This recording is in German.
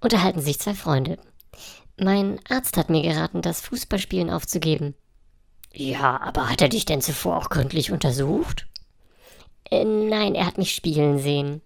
unterhalten sich zwei Freunde. Mein Arzt hat mir geraten, das Fußballspielen aufzugeben. Ja, aber hat er dich denn zuvor auch gründlich untersucht? Äh, nein, er hat mich spielen sehen.